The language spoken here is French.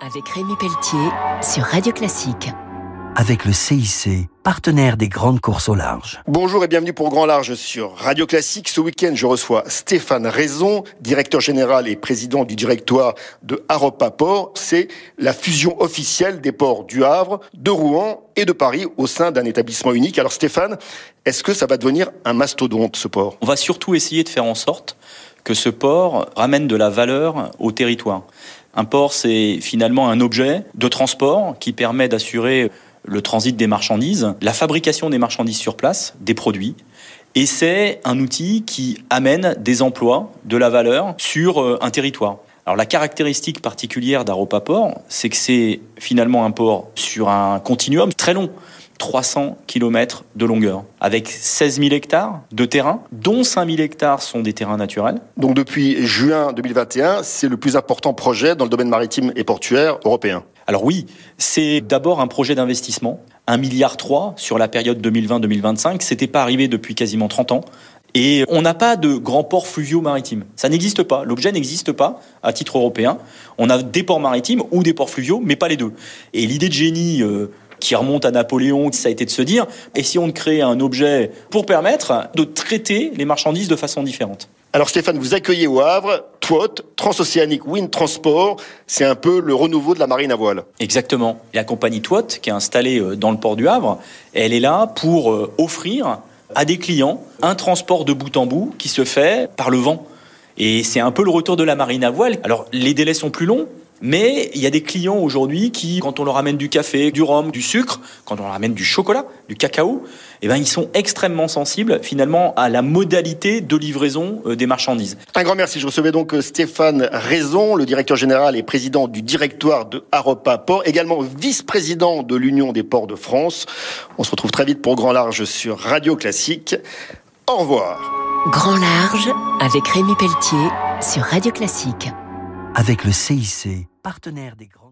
avec Rémi Pelletier sur Radio Classique. Avec le CIC, partenaire des grandes courses au large. Bonjour et bienvenue pour Grand Large sur Radio Classique. Ce week-end, je reçois Stéphane Raison, directeur général et président du directoire de Aropa Port. C'est la fusion officielle des ports du Havre, de Rouen et de Paris au sein d'un établissement unique. Alors Stéphane, est-ce que ça va devenir un mastodonte ce port? On va surtout essayer de faire en sorte que ce port ramène de la valeur au territoire. Un port, c'est finalement un objet de transport qui permet d'assurer le transit des marchandises, la fabrication des marchandises sur place, des produits. Et c'est un outil qui amène des emplois, de la valeur sur euh, un territoire. Alors la caractéristique particulière d'Aropaport, c'est que c'est finalement un port sur un continuum très long. 300 km de longueur, avec 16 000 hectares de terrain, dont 5 000 hectares sont des terrains naturels. Donc depuis juin 2021, c'est le plus important projet dans le domaine maritime et portuaire européen. Alors oui, c'est d'abord un projet d'investissement, 1,3 milliard sur la période 2020-2025. C'était pas arrivé depuis quasiment 30 ans. Et on n'a pas de grands ports fluviaux maritimes. Ça n'existe pas. L'objet n'existe pas à titre européen. On a des ports maritimes ou des ports fluviaux, mais pas les deux. Et l'idée de génie euh, qui remonte à Napoléon, ça a été de se dire, essayons de créer un objet pour permettre de traiter les marchandises de façon différente. Alors Stéphane, vous accueillez au Havre TWOT, Transocéanique Wind Transport, c'est un peu le renouveau de la marine à voile. Exactement. La compagnie TWOT, qui est installée euh, dans le port du Havre, elle est là pour euh, offrir à des clients un transport de bout en bout qui se fait par le vent. Et c'est un peu le retour de la marine à voile. Alors les délais sont plus longs, mais il y a des clients aujourd'hui qui, quand on leur amène du café, du rhum, du sucre, quand on leur amène du chocolat, du cacao, eh ben, ils sont extrêmement sensibles finalement à la modalité de livraison euh, des marchandises. Un grand merci. Je recevais donc euh, Stéphane Raison, le directeur général et président du directoire de Aropa Port, également vice-président de l'Union des ports de France. On se retrouve très vite pour Grand Large sur Radio Classique. Au revoir. Grand Large avec Rémi Pelletier sur Radio Classique avec le CIC, partenaire des grands